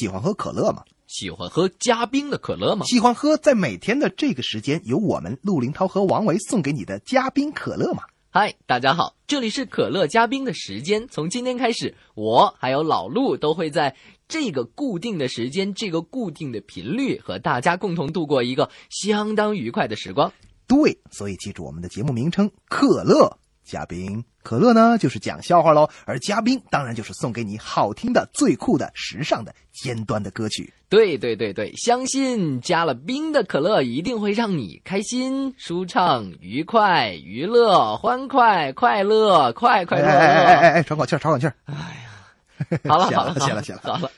喜欢喝可乐吗？喜欢喝加冰的可乐吗？喜欢喝在每天的这个时间由我们陆林涛和王维送给你的加冰可乐吗？嗨，大家好，这里是可乐加冰的时间。从今天开始，我还有老陆都会在这个固定的时间、这个固定的频率和大家共同度过一个相当愉快的时光。对，所以记住我们的节目名称——可乐。嘉宾可乐呢，就是讲笑话喽；而嘉宾当然就是送给你好听的、最酷的、时尚的、尖端的歌曲。对对对对，相信加了冰的可乐一定会让你开心、舒畅、愉快、娱乐、欢快、快乐、快快乐乐。哎哎哎哎，喘口气儿，喘口气儿。哎呀，好了好了，好了好了，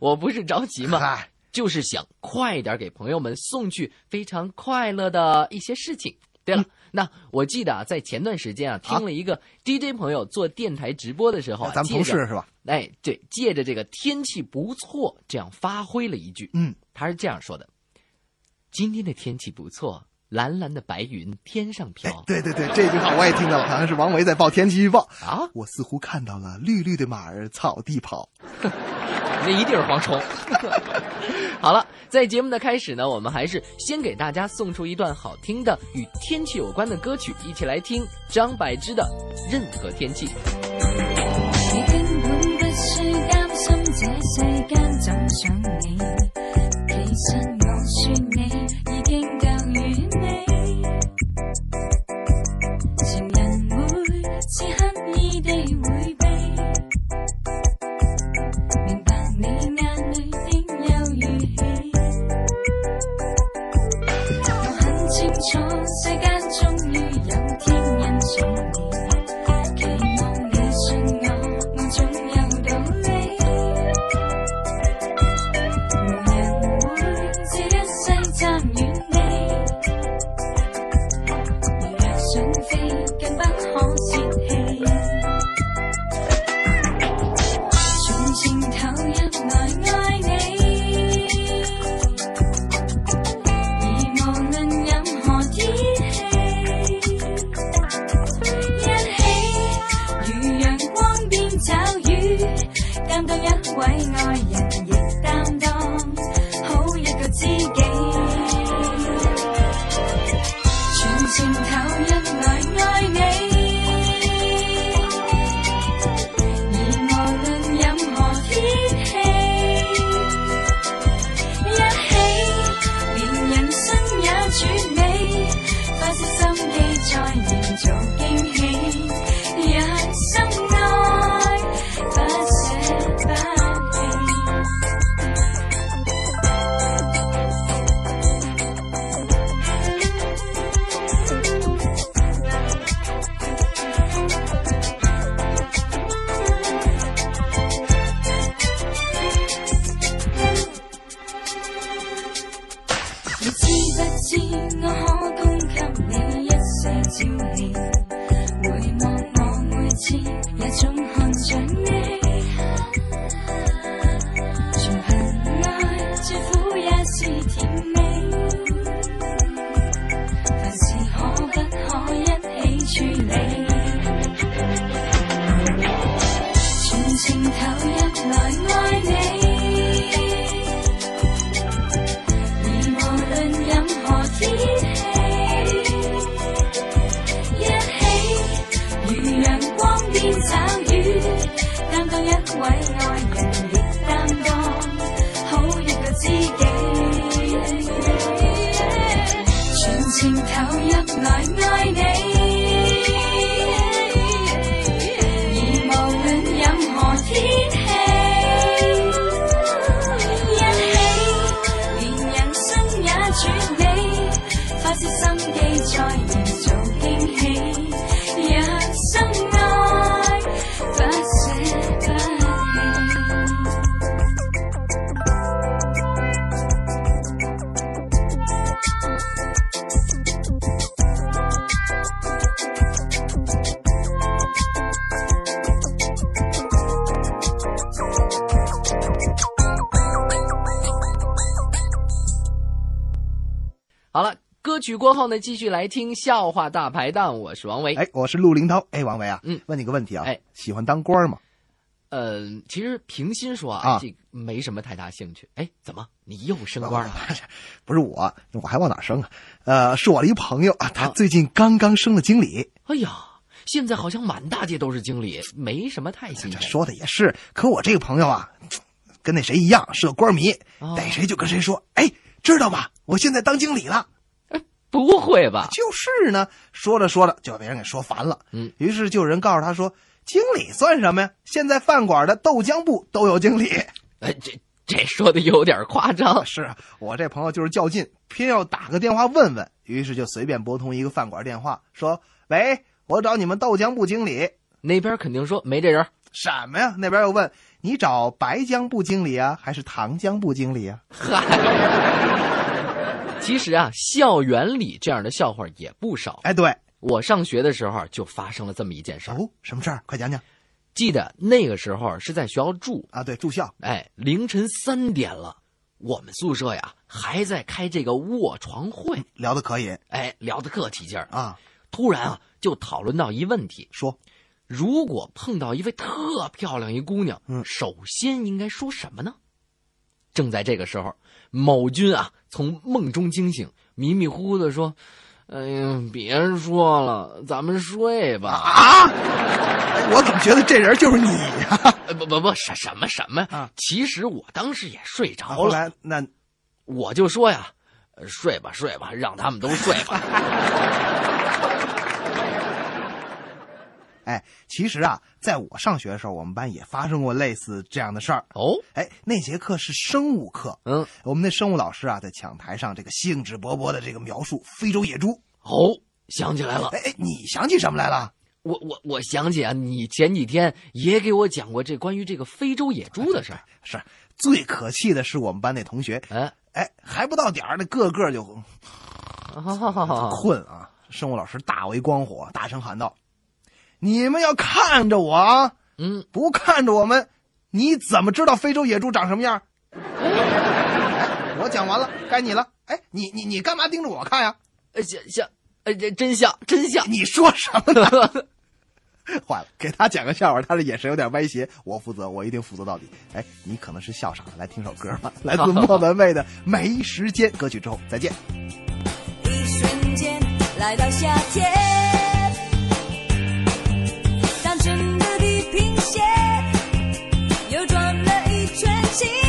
我不是着急嘛，就是想快一点给朋友们送去非常快乐的一些事情。对了。那我记得啊，在前段时间啊，听了一个 DJ 朋友做电台直播的时候，咱们同事是吧？哎，对，借着这个天气不错，这样发挥了一句，嗯，他是这样说的：“今天的天气不错，蓝蓝的白云天上飘。”对对对，这句话我也听到了，好像是王维在报天气预报啊。我似乎看到了绿绿的马儿草地跑。一定是蝗虫。好了，在节目的开始呢，我们还是先给大家送出一段好听的与天气有关的歌曲，一起来听张柏芝的《任何天气》。你根本不需担心这世间 quay ngồi. way or yeah. 歌曲过后呢，继续来听笑话大排档。我是王维，哎，我是陆林涛。哎，王维啊，嗯，问你个问题啊，哎，喜欢当官吗？呃，其实平心说啊，这没什么太大兴趣。哎，怎么你又升官了？不是我，我还往哪升啊？呃，是我的一朋友啊，他最近刚刚升了经理。哎呀，现在好像满大街都是经理，没什么太新鲜。说的也是，可我这个朋友啊，跟那谁一样，是个官迷，逮谁就跟谁说。哎，知道吧？我现在当经理了。哎，不会吧？就是呢。说着说着就被别人给说烦了。嗯，于是就有人告诉他说。经理算什么呀？现在饭馆的豆浆部都有经理。哎，这这说的有点夸张。是啊，我这朋友就是较劲，偏要打个电话问问，于是就随便拨通一个饭馆电话，说：“喂，我找你们豆浆部经理。”那边肯定说没这人。什么呀？那边又问：“你找白浆部经理啊，还是糖浆部经理啊？”嗨，其实啊，校园里这样的笑话也不少。哎，对。我上学的时候就发生了这么一件事哦，什么事儿？快讲讲。记得那个时候是在学校住啊，对，住校。哎，凌晨三点了，我们宿舍呀还在开这个卧床会，聊得可以。哎，聊得可起劲儿啊！突然啊，就讨论到一问题，说，如果碰到一位特漂亮一姑娘，嗯，首先应该说什么呢？正在这个时候，某君啊从梦中惊醒，迷迷糊糊的说。哎呀，别说了，咱们睡吧。啊！我怎么觉得这人就是你呀？不不不，什什么什么啊？其实我当时也睡着了。后来那我就说呀，睡吧睡吧，让他们都睡吧。哎，其实啊，在我上学的时候，我们班也发生过类似这样的事儿。哦，哎，那节课是生物课。嗯，我们那生物老师啊，在讲台上这个兴致勃勃的这个描述非洲野猪。哦，想起来了。哎哎，你想起什么来了？我我我想起啊，你前几天也给我讲过这关于这个非洲野猪的事儿。是，最可气的是我们班那同学。哎哎，还不到点儿，那个个就 困啊！生物老师大为光火，大声喊道。你们要看着我啊！嗯，不看着我们，你怎么知道非洲野猪长什么样？哎，我讲完了，该你了。哎，你你你干嘛盯着我看呀？呃，像像，呃，真像真像。你说什么呢？坏了，给他讲个笑话，他的眼神有点歪斜。我负责，我一定负责到底。哎，你可能是笑傻了。来听首歌吧，来自莫文蔚的《没时间》歌曲之后再见。一瞬间来到夏天。see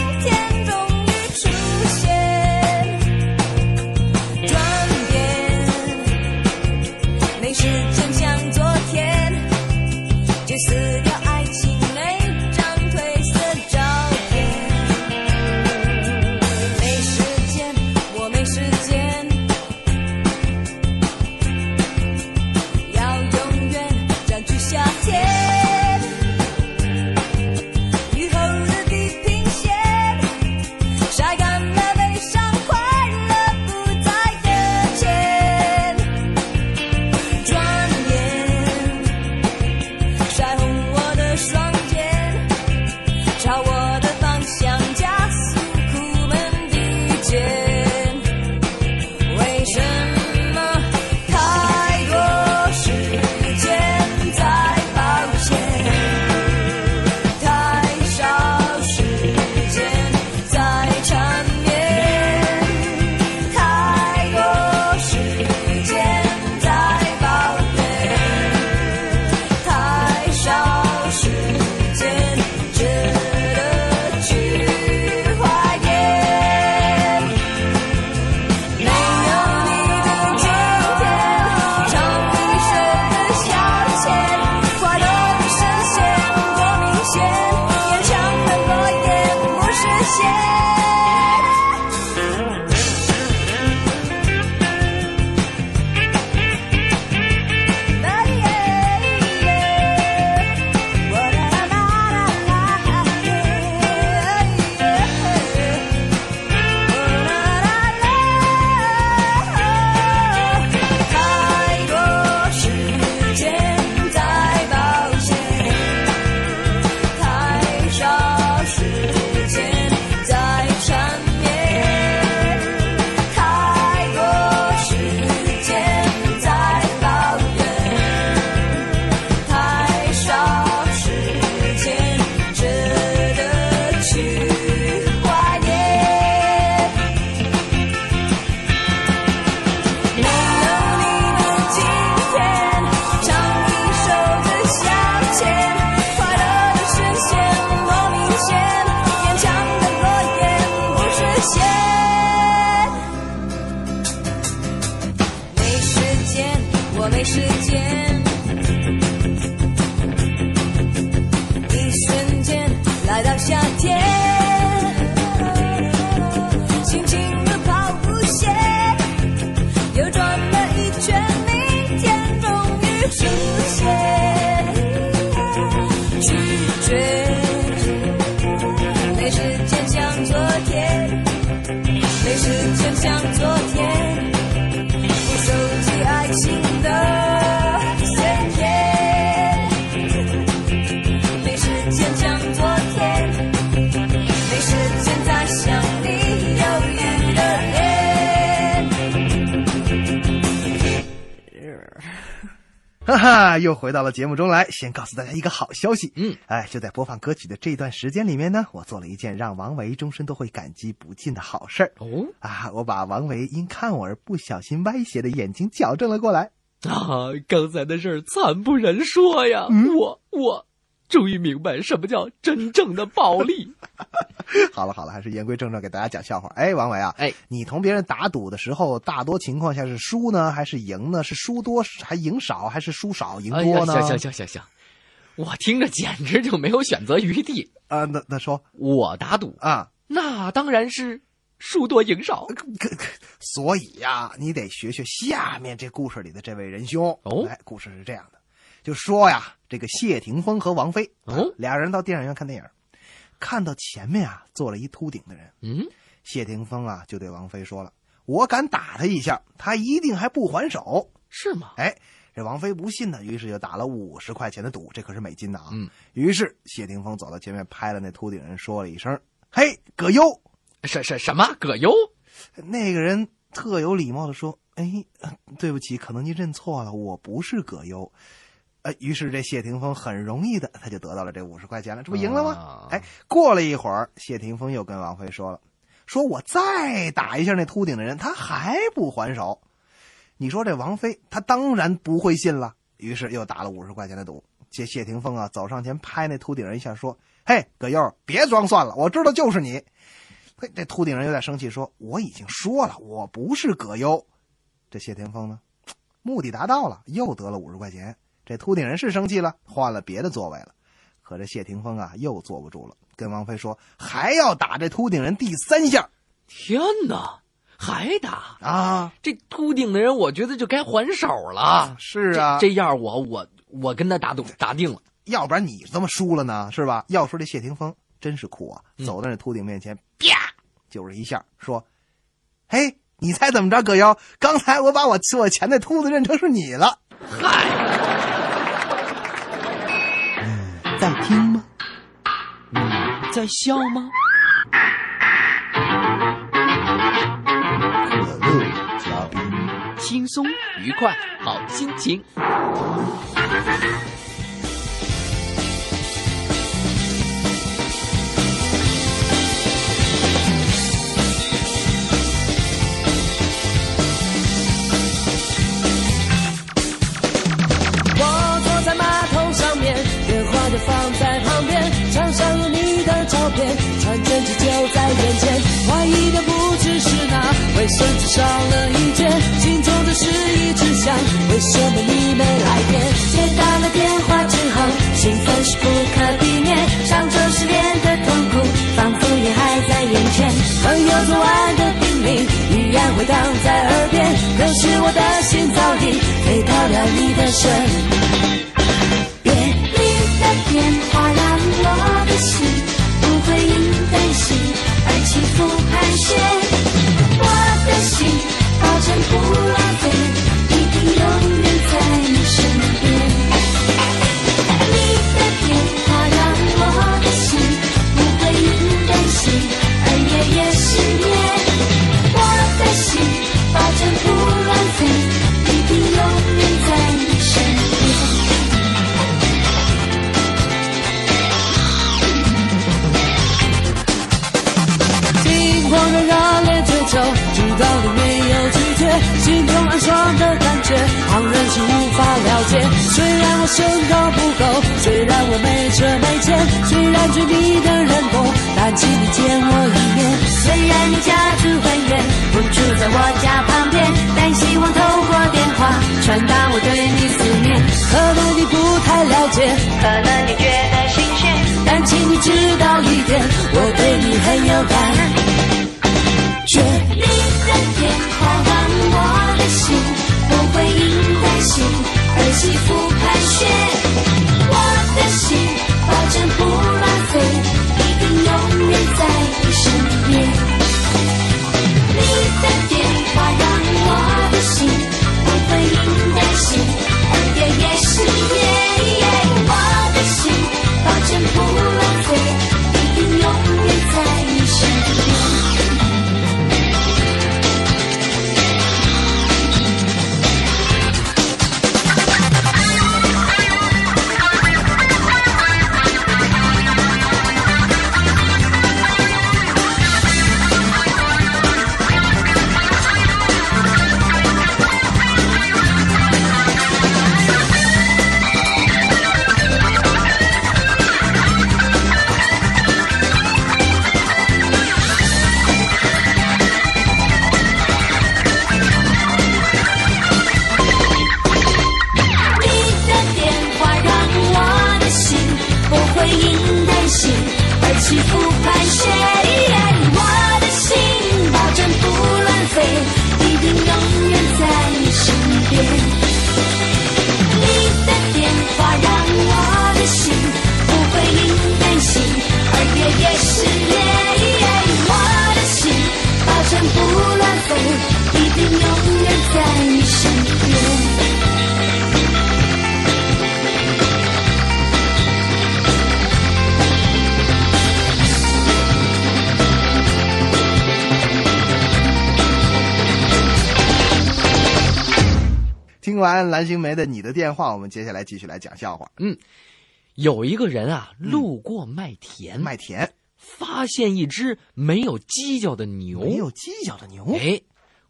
像昨天，哈哈，又回到了节目中来。先告诉大家一个好消息，嗯，哎，就在播放歌曲的这段时间里面呢，我做了一件让王维终身都会感激不尽的好事儿哦啊！我把王维因看我而不小心歪斜的眼睛矫正了过来。啊，刚才的事儿惨不忍说呀！嗯我我终于明白什么叫真正的暴力。好了好了，还是言归正传，给大家讲笑话。哎，王维啊，哎，你同别人打赌的时候，大多情况下是输呢，还是赢呢？是输多还赢少，还是输少赢多呢？行行行行行，我听着简直就没有选择余地。啊，那那说我打赌，啊，那当然是输多赢少。所以呀、你得学学下面这故事里的这位仁兄。哦哎，故事是这样的，就说呀，这个谢霆锋和王菲，哦俩人到电影院看电影，看到前面啊坐了一秃顶的人，嗯，谢霆锋啊就对王菲说了：“我敢打他一下，他一定还不还手。是吗”？哎，这王菲不信呢，于是就打了五十块钱的赌，这可是美金的啊。嗯，于是谢霆锋走到前面拍了那秃顶人，说了一声：“嘿，葛优。”什什什么葛优？那个人特有礼貌的说：“哎，呃对不起，可能您认错了，我不是葛优。”呃，于是这谢霆锋很容易的他就得到了这五十块钱了，这不赢了吗？啊哎，过了一会儿，谢霆锋又跟王菲说了：“说我再打一下那秃顶的人，他还不还手。”你说这王菲，她当然不会信了，于是又打了五十块钱的赌。这谢霆锋啊，走上前拍那秃顶人一下，说：“嘿，葛优，别装蒜了，我知道就是你。”嘿，这秃顶人有点生气，说：“我已经说了，我不是葛优。”这谢霆锋呢，目的达到了，又得了五十块钱。这秃顶人是生气了，换了别的座位了。可这谢霆锋啊，又坐不住了，跟王菲说：“还要打这秃顶人第三下天哪，还打？啊！”这秃顶的人，我觉得就该还手了。是啊，这样我我我跟他打赌打定了。要不然你这么输了呢，是吧？要说这谢霆锋真是酷啊，嗯走到那秃顶面前，啪就是一下，说：“嘿，你猜怎么着，葛优？刚才我把我我前那秃子认成是你了。嗨，听吗？你在笑吗？可乐嘉宾。轻松愉快，好心情。片，传真机就在眼前。怀疑的不只是那卫生纸少了一卷，心中的事一直想，为什么你没来电？接到了电话之后，兴奋是不可避免，上周失恋的痛苦仿佛也还在眼前。朋友昨晚的叮咛依然回荡在耳边，可是我的心早已飞到了你的身边。你的电话而起伏盘旋，我的心保证不觉，旁人是无法了解。虽然我身高不够，虽然我没车没钱，虽然追你的人多，但请你见我一面。虽然你家住很远，不住在我家旁边，但希望透过电话传达我对你思念。可能你不太了解，可能你觉得新鲜，但请你知道一点。我对你很有感觉。你的电话让我的心不会因担心而起伏盘旋，听完蓝心梅的《你的电话》，我们接下来继续来讲笑话。嗯有一个人啊，路过麦田，麦田发现一只没有犄角的牛。没有犄角的牛，哎，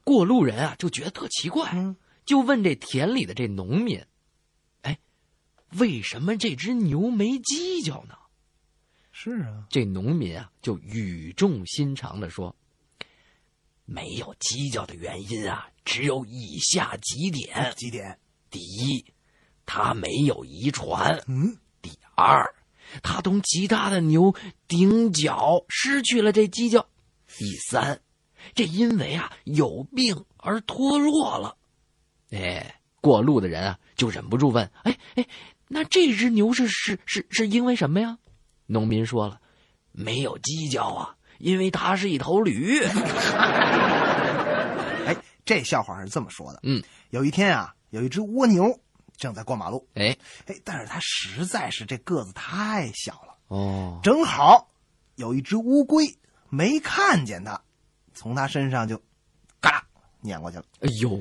过路人啊就觉得特奇怪，嗯就问这田里的这农民：“哎，为什么这只牛没犄角呢是啊，？”这农民啊就语重心长的说：“没有犄角的原因啊，只有以下几点：几点？第一，它没有遗传；嗯，第二，它同其他的牛顶角失去了这犄角；第三，这因为啊有病而脱落了。哎，过路的人啊就忍不住问：“哎哎，那这只牛是是是是因为什么呀？”农民说了：“没有犄角啊，因为它是一头驴。哎，这笑话是这么说的。嗯，有一天啊，有一只蜗牛正在过马路，哎，哎，但是它实在是这个子太小了，哦，正好有一只乌龟没看见它，从它身上就嘎啦撵过去了。哎呦，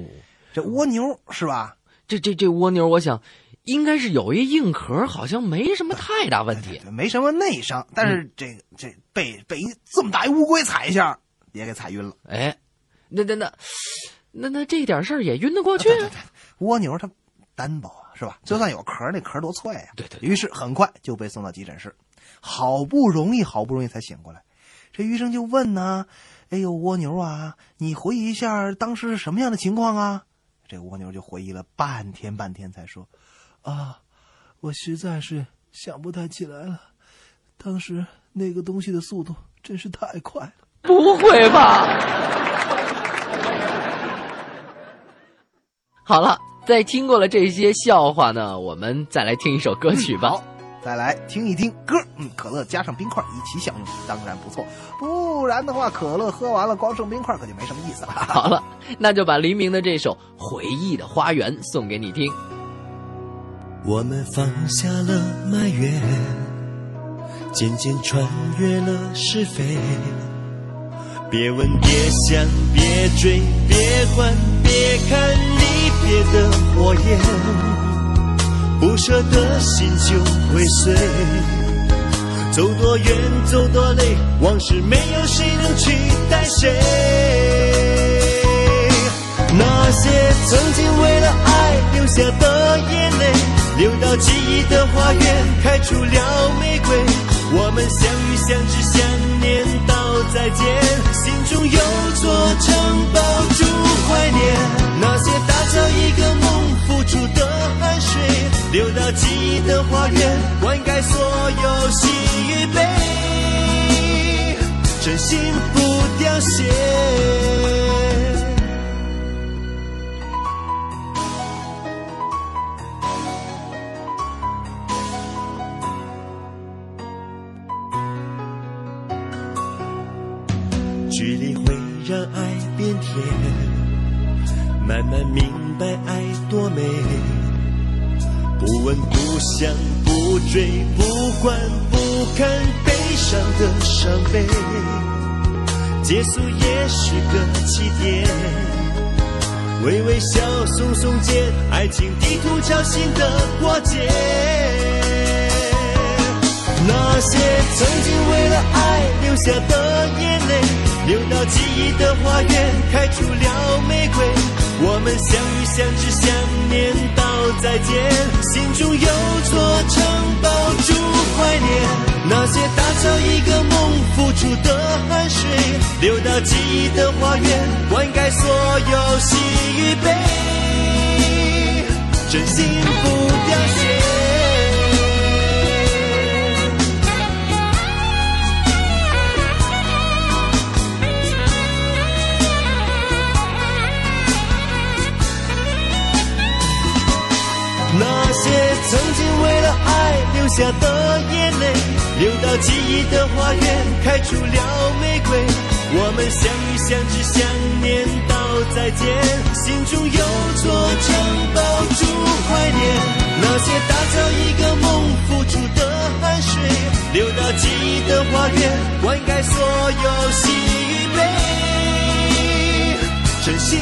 这蜗牛是吧？这这这蜗牛，我想应该是有一硬壳，好像没什么太大问题。没什么内伤，但是这个这被被一这么大一乌龟踩一下，也给踩晕了。哎，那那那那那这点事儿也晕得过去？啊蜗牛它单薄啊，是吧？就算有壳，那壳多脆呀、对对于是很快就被送到急诊室，好不容易好不容易才醒过来。这医生就问呢：“哎呦，蜗牛啊，你回忆一下当时是什么样的情况啊？”这蜗牛就回忆了半天半天，才说：“啊，我实在是想不太起来了，当时那个东西的速度真是太快了。”不会吧？好了，在听过了这些笑话呢，我们再来听一首歌曲吧。好，再来听一听歌。嗯，可乐加上冰块一起享用，当然不错。不然的话，可乐喝完了光剩冰块可就没什么意思了。好了，那就把黎明的这首《回忆的花园》送给你听。我们放下了埋怨，渐渐穿越了是非。别问，别想，别追，别管，别看离别的火焰，不舍的心就会碎。走多远，走多累，往事没有谁能取代谁。那些曾经为了爱流下的眼泪，流到记忆的花园，开出了玫瑰。我们相遇、相知、相念到再见，心中有座城堡住怀念。那些打造一个梦付出的汗水，流到记忆的花园，灌溉所有喜与悲。真心不凋谢。慢慢明白爱多美。不问不想不追不管不看悲伤的伤悲，结束也是个起点。微微笑耸耸肩，爱情地图交心的过节。那些曾经为了爱流下的眼泪，流到记忆的花园，开出了玫瑰。我们相遇、相知、相念到再见，心中有座城堡住怀念。那些打造一个梦付出的汗水，流到记忆的花园，灌溉所有喜与悲，真心不下的眼泪，流到记忆的花园，开出了玫瑰。我们相遇、相知、相念到再见，心中有座城堡住怀念。那些打造一个梦付出的汗水，流到记忆的花园，灌溉所有喜与悲，真心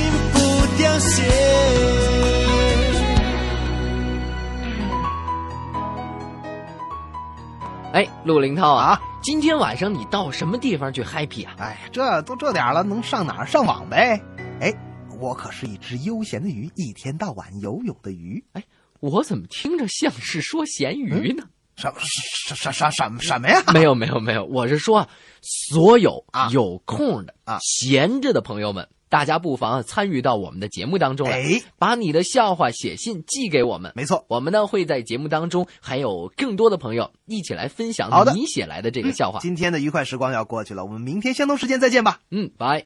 哎，陆林涛啊，今天晚上你到什么地方去 happy 啊？哎呀，这都这点了，能上哪儿上网呗？哎，我可是一只悠闲的鱼，一天到晚游泳的鱼。哎，我怎么听着像是说咸鱼呢？什什什什什么什么呀？没有没有没有，我是说，所有啊有空的啊闲着的朋友们，大家不妨参与到我们的节目当中来，哎，把你的笑话写信寄给我们。没错，我们呢会在节目当中还有更多的朋友一起来分享你写来的这个笑话。今天的愉快时光要过去了，我们明天相同时间再见吧。嗯，拜。